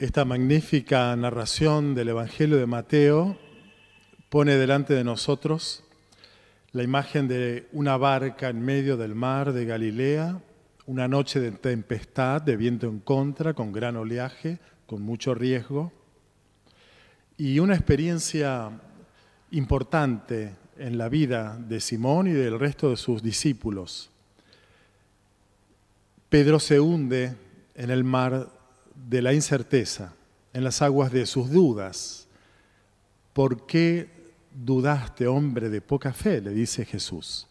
Esta magnífica narración del Evangelio de Mateo pone delante de nosotros la imagen de una barca en medio del mar de Galilea, una noche de tempestad, de viento en contra, con gran oleaje, con mucho riesgo, y una experiencia importante en la vida de Simón y del resto de sus discípulos. Pedro se hunde en el mar de la incerteza, en las aguas de sus dudas. ¿Por qué dudaste, hombre de poca fe? le dice Jesús.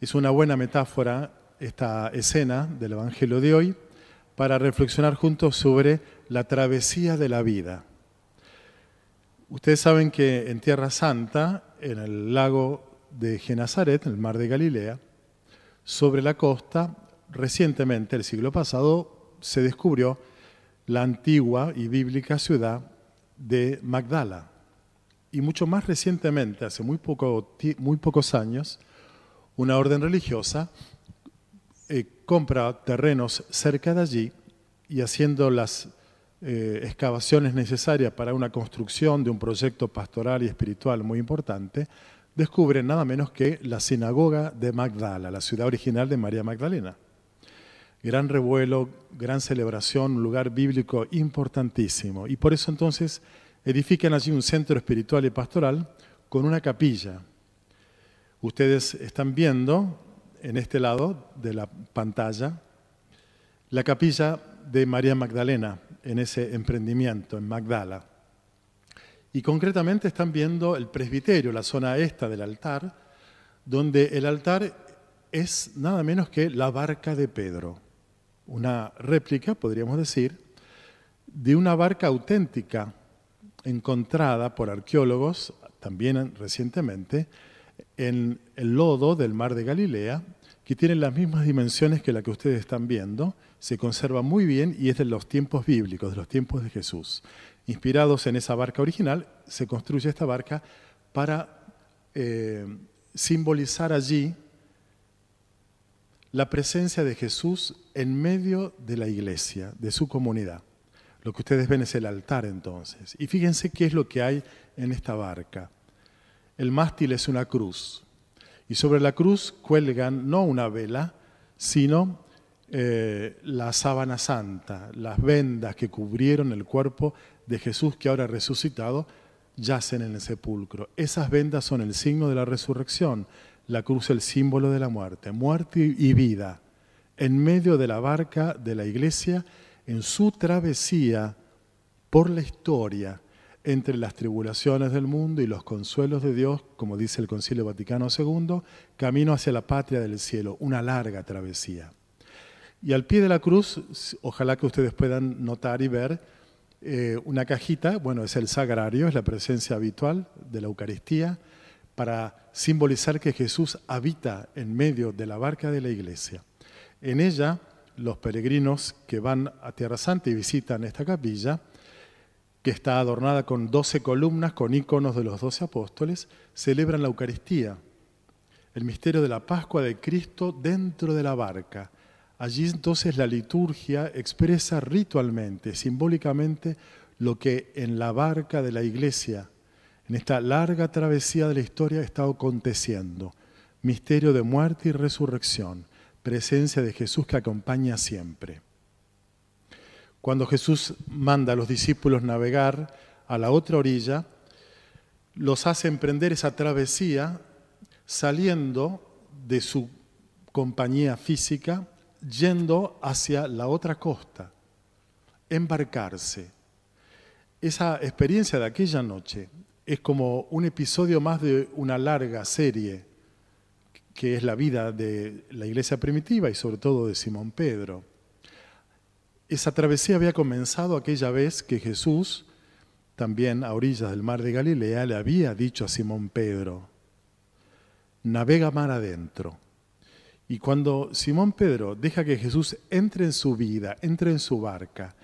Es una buena metáfora esta escena del Evangelio de hoy para reflexionar juntos sobre la travesía de la vida. Ustedes saben que en Tierra Santa, en el lago de Genazaret, en el mar de Galilea, sobre la costa, recientemente, el siglo pasado, se descubrió la antigua y bíblica ciudad de Magdala. Y mucho más recientemente, hace muy, poco, muy pocos años, una orden religiosa eh, compra terrenos cerca de allí y haciendo las eh, excavaciones necesarias para una construcción de un proyecto pastoral y espiritual muy importante, descubre nada menos que la sinagoga de Magdala, la ciudad original de María Magdalena gran revuelo, gran celebración, un lugar bíblico importantísimo. Y por eso entonces edifican allí un centro espiritual y pastoral con una capilla. Ustedes están viendo en este lado de la pantalla la capilla de María Magdalena en ese emprendimiento en Magdala. Y concretamente están viendo el presbiterio, la zona esta del altar, donde el altar es nada menos que la barca de Pedro una réplica, podríamos decir, de una barca auténtica encontrada por arqueólogos, también recientemente, en el lodo del mar de Galilea, que tiene las mismas dimensiones que la que ustedes están viendo, se conserva muy bien y es de los tiempos bíblicos, de los tiempos de Jesús. Inspirados en esa barca original, se construye esta barca para eh, simbolizar allí la presencia de Jesús en medio de la iglesia, de su comunidad. Lo que ustedes ven es el altar entonces. Y fíjense qué es lo que hay en esta barca. El mástil es una cruz. Y sobre la cruz cuelgan no una vela, sino eh, la sábana santa, las vendas que cubrieron el cuerpo de Jesús que ahora resucitado yacen en el sepulcro. Esas vendas son el signo de la resurrección la cruz el símbolo de la muerte, muerte y vida, en medio de la barca de la iglesia, en su travesía por la historia entre las tribulaciones del mundo y los consuelos de Dios, como dice el Concilio Vaticano II, camino hacia la patria del cielo, una larga travesía. Y al pie de la cruz, ojalá que ustedes puedan notar y ver eh, una cajita, bueno, es el sagrario, es la presencia habitual de la Eucaristía, para simbolizar que Jesús habita en medio de la barca de la iglesia. En ella, los peregrinos que van a Tierra Santa y visitan esta capilla, que está adornada con doce columnas con iconos de los doce apóstoles, celebran la Eucaristía, el misterio de la Pascua de Cristo dentro de la barca. Allí entonces la liturgia expresa ritualmente, simbólicamente, lo que en la barca de la iglesia en esta larga travesía de la historia está aconteciendo. Misterio de muerte y resurrección, presencia de Jesús que acompaña siempre. Cuando Jesús manda a los discípulos navegar a la otra orilla, los hace emprender esa travesía saliendo de su compañía física, yendo hacia la otra costa, embarcarse. Esa experiencia de aquella noche es como un episodio más de una larga serie que es la vida de la iglesia primitiva y sobre todo de Simón Pedro. Esa travesía había comenzado aquella vez que Jesús, también a orillas del mar de Galilea, le había dicho a Simón Pedro, navega mar adentro. Y cuando Simón Pedro deja que Jesús entre en su vida, entre en su barca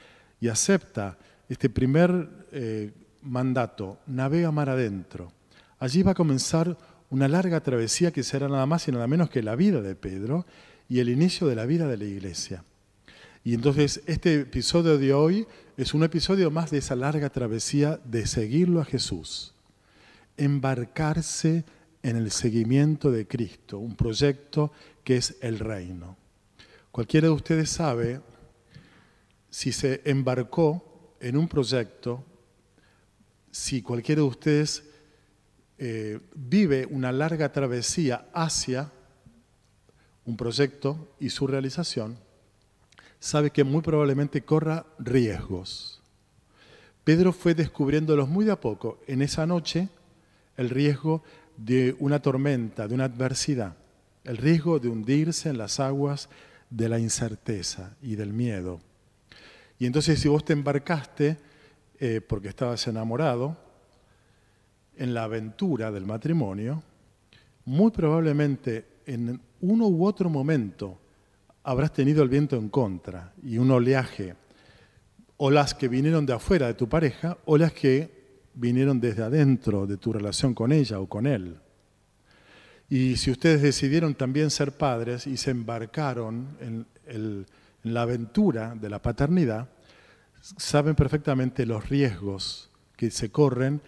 y acepta este primer eh, mandato, navega mar adentro. Allí va a comenzar una larga travesía que será nada más y nada menos que la vida de Pedro y el inicio de la vida de la iglesia. Y entonces este episodio de hoy es un episodio más de esa larga travesía de seguirlo a Jesús, embarcarse en el seguimiento de Cristo, un proyecto que es el reino. Cualquiera de ustedes sabe si se embarcó en un proyecto, si cualquiera de ustedes eh, vive una larga travesía hacia un proyecto y su realización, sabe que muy probablemente corra riesgos. Pedro fue descubriéndolos muy de a poco. En esa noche, el riesgo de una tormenta, de una adversidad, el riesgo de hundirse en las aguas de la incerteza y del miedo. Y entonces si vos te embarcaste eh, porque estabas enamorado en la aventura del matrimonio, muy probablemente en uno u otro momento habrás tenido el viento en contra y un oleaje, o las que vinieron de afuera de tu pareja, o las que vinieron desde adentro de tu relación con ella o con él. Y si ustedes decidieron también ser padres y se embarcaron en, en la aventura de la paternidad, saben perfectamente los riesgos que se corren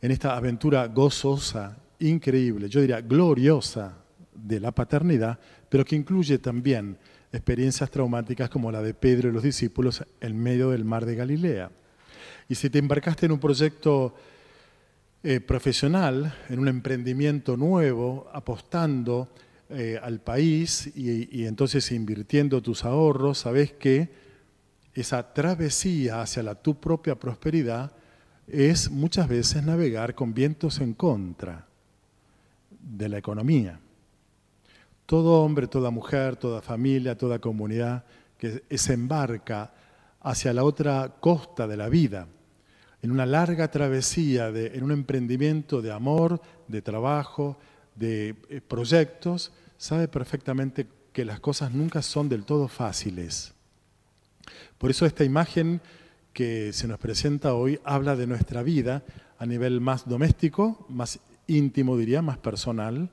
en esta aventura gozosa, increíble, yo diría gloriosa de la paternidad, pero que incluye también experiencias traumáticas como la de Pedro y los discípulos en medio del mar de Galilea. Y si te embarcaste en un proyecto eh, profesional, en un emprendimiento nuevo, apostando eh, al país y, y entonces invirtiendo tus ahorros, sabes que esa travesía hacia la tu propia prosperidad es muchas veces navegar con vientos en contra de la economía. Todo hombre, toda mujer, toda familia, toda comunidad que se embarca hacia la otra costa de la vida, en una larga travesía, de, en un emprendimiento de amor, de trabajo, de eh, proyectos, sabe perfectamente que las cosas nunca son del todo fáciles. Por eso esta imagen que se nos presenta hoy habla de nuestra vida a nivel más doméstico, más íntimo diría, más personal,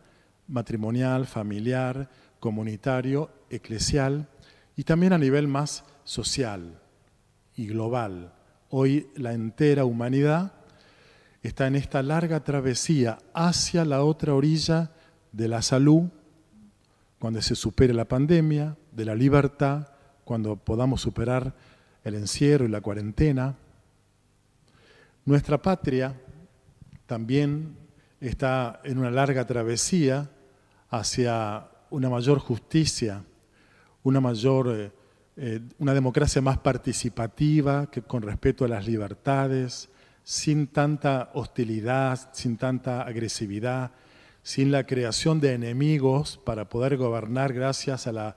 matrimonial, familiar, comunitario, eclesial y también a nivel más social y global. Hoy la entera humanidad está en esta larga travesía hacia la otra orilla de la salud, cuando se supere la pandemia, de la libertad, cuando podamos superar el encierro y la cuarentena. Nuestra patria también está en una larga travesía hacia una mayor justicia, una mayor eh, eh, una democracia más participativa, que con respeto a las libertades, sin tanta hostilidad, sin tanta agresividad, sin la creación de enemigos para poder gobernar gracias a la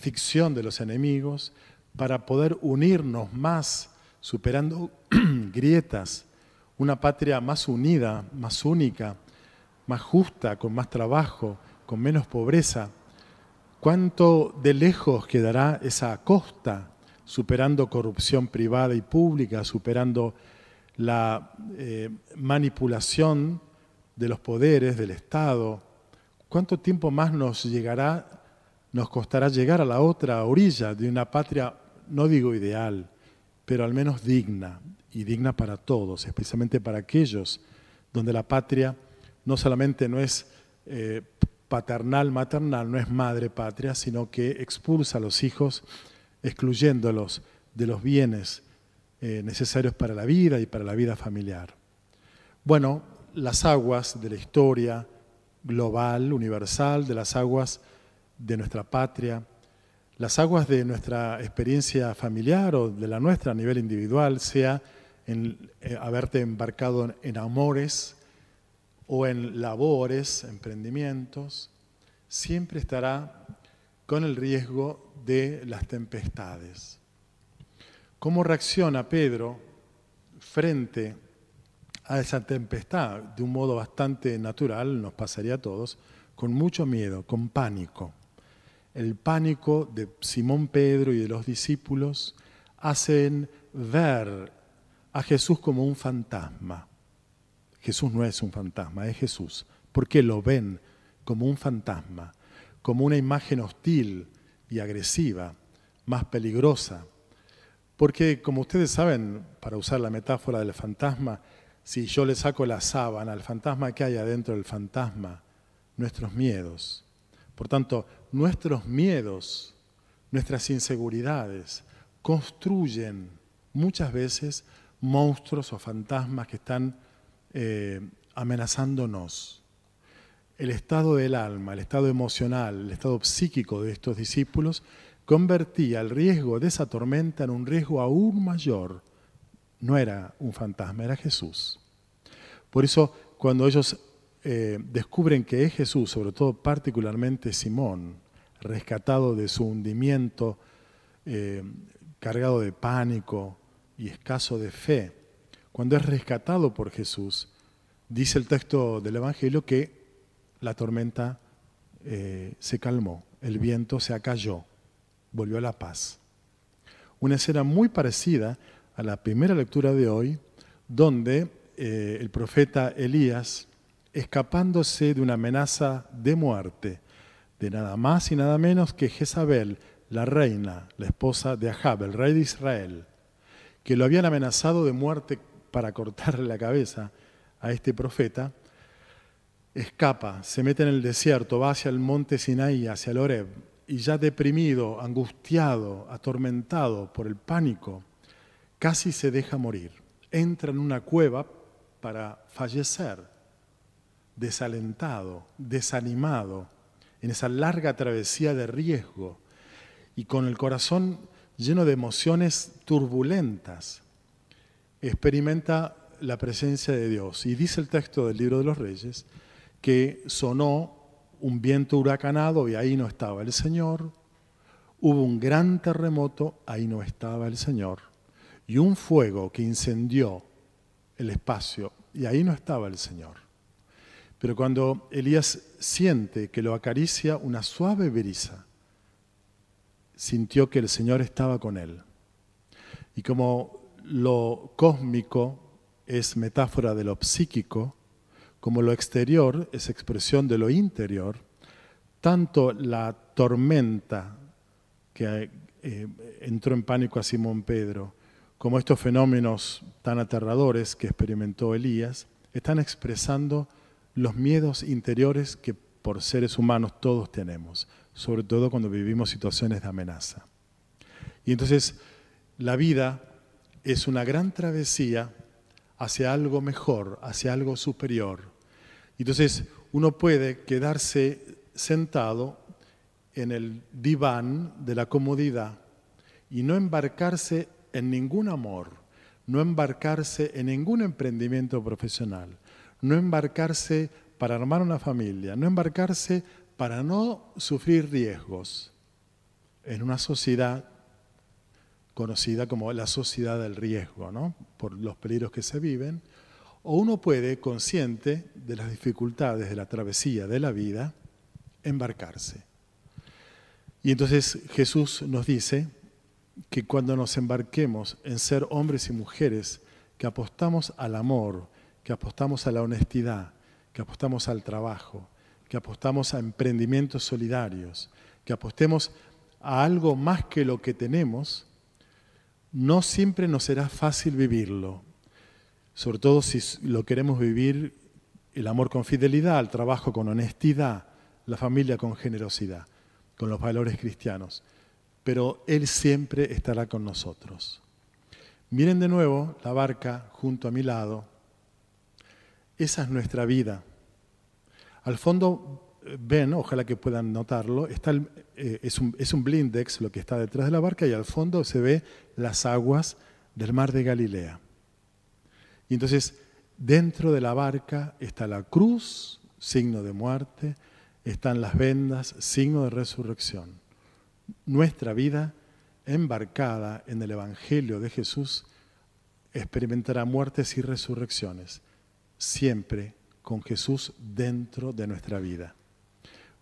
ficción de los enemigos, para poder unirnos más, superando grietas, una patria más unida, más única, más justa, con más trabajo, con menos pobreza ¿Cuánto de lejos quedará esa costa, superando corrupción privada y pública, superando la eh, manipulación de los poderes del Estado? ¿Cuánto tiempo más nos llegará, nos costará llegar a la otra orilla de una patria, no digo ideal, pero al menos digna, y digna para todos, especialmente para aquellos donde la patria no solamente no es eh, paternal, maternal, no es madre patria, sino que expulsa a los hijos, excluyéndolos de los bienes eh, necesarios para la vida y para la vida familiar. Bueno, las aguas de la historia global, universal, de las aguas de nuestra patria, las aguas de nuestra experiencia familiar o de la nuestra a nivel individual, sea en eh, haberte embarcado en amores, o en labores, emprendimientos, siempre estará con el riesgo de las tempestades. ¿Cómo reacciona Pedro frente a esa tempestad? De un modo bastante natural, nos pasaría a todos, con mucho miedo, con pánico. El pánico de Simón Pedro y de los discípulos hacen ver a Jesús como un fantasma. Jesús no es un fantasma, es Jesús. Porque lo ven como un fantasma, como una imagen hostil y agresiva, más peligrosa. Porque, como ustedes saben, para usar la metáfora del fantasma, si yo le saco la sábana al fantasma que hay adentro del fantasma, nuestros miedos. Por tanto, nuestros miedos, nuestras inseguridades, construyen muchas veces monstruos o fantasmas que están eh, amenazándonos. El estado del alma, el estado emocional, el estado psíquico de estos discípulos convertía el riesgo de esa tormenta en un riesgo aún mayor. No era un fantasma, era Jesús. Por eso, cuando ellos eh, descubren que es Jesús, sobre todo particularmente Simón, rescatado de su hundimiento, eh, cargado de pánico y escaso de fe, cuando es rescatado por Jesús, dice el texto del Evangelio que la tormenta eh, se calmó, el viento se acalló, volvió a la paz. Una escena muy parecida a la primera lectura de hoy, donde el profeta Elías, escapándose de una amenaza de muerte, de nada más y nada menos que Jezabel, la reina, la esposa de Ahab, el rey de Israel, que lo habían amenazado de muerte para cortarle la cabeza a este profeta, escapa, se mete en el desierto, va hacia el monte Sinaí, hacia el Oreb, y ya deprimido, angustiado, atormentado por el pánico, casi se deja morir. Entra en una cueva para fallecer, desalentado, desanimado, en esa larga travesía de riesgo y con el corazón lleno de emociones turbulentas, experimenta la presencia de Dios. Y dice el texto del libro de los reyes que sonó un viento huracanado y ahí no estaba el Señor. Hubo un gran terremoto, ahí no estaba el Señor. Y un fuego que incendió el espacio y ahí no estaba el Señor. Pero cuando Elías siente que lo acaricia una suave brisa, sintió que el Señor estaba con él. Y como lo cósmico es metáfora de lo psíquico, como lo exterior es expresión de lo interior, tanto la tormenta que eh, entró en pánico a Simón Pedro, como estos fenómenos tan aterradores que experimentó Elías, están expresando los miedos interiores que por seres humanos todos tenemos, sobre todo cuando vivimos situaciones de amenaza. Y entonces la vida es una gran travesía hacia algo mejor, hacia algo superior. Entonces uno puede quedarse sentado en el diván de la comodidad y no embarcarse en ningún amor, no embarcarse en ningún emprendimiento profesional, no embarcarse para armar una familia, no embarcarse para no sufrir riesgos en una sociedad conocida como la sociedad del riesgo, ¿no? por los peligros que se viven, o uno puede, consciente de las dificultades de la travesía de la vida, embarcarse. Y entonces Jesús nos dice que cuando nos embarquemos en ser hombres y mujeres que apostamos al amor, que apostamos a la honestidad, que apostamos al trabajo, que apostamos a emprendimientos solidarios, que apostemos a algo más que lo que tenemos, no siempre nos será fácil vivirlo, sobre todo si lo queremos vivir el amor con fidelidad, el trabajo con honestidad, la familia con generosidad, con los valores cristianos. Pero Él siempre estará con nosotros. Miren de nuevo la barca junto a mi lado. Esa es nuestra vida. Al fondo eh, ven, ojalá que puedan notarlo, está eh, es, un, es un blindex lo que está detrás de la barca y al fondo se ve las aguas del mar de Galilea. Y entonces dentro de la barca está la cruz, signo de muerte, están las vendas, signo de resurrección. Nuestra vida embarcada en el Evangelio de Jesús experimentará muertes y resurrecciones, siempre con Jesús dentro de nuestra vida.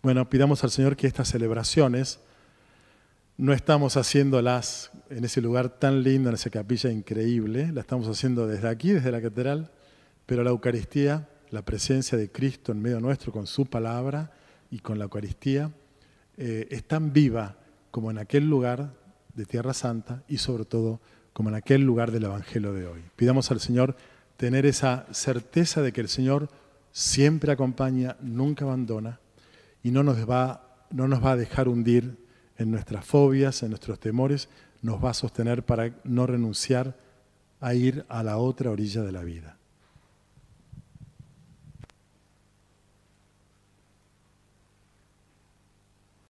Bueno, pidamos al Señor que estas celebraciones no estamos haciéndolas en ese lugar tan lindo, en esa capilla increíble, la estamos haciendo desde aquí, desde la catedral, pero la Eucaristía, la presencia de Cristo en medio nuestro con su palabra y con la Eucaristía, eh, es tan viva como en aquel lugar de Tierra Santa y sobre todo como en aquel lugar del Evangelio de hoy. Pidamos al Señor tener esa certeza de que el Señor siempre acompaña, nunca abandona y no nos va, a dejar hundir en nuestras fobias, en nuestros temores, nos va a sostener para no renunciar a ir a la otra orilla de la vida.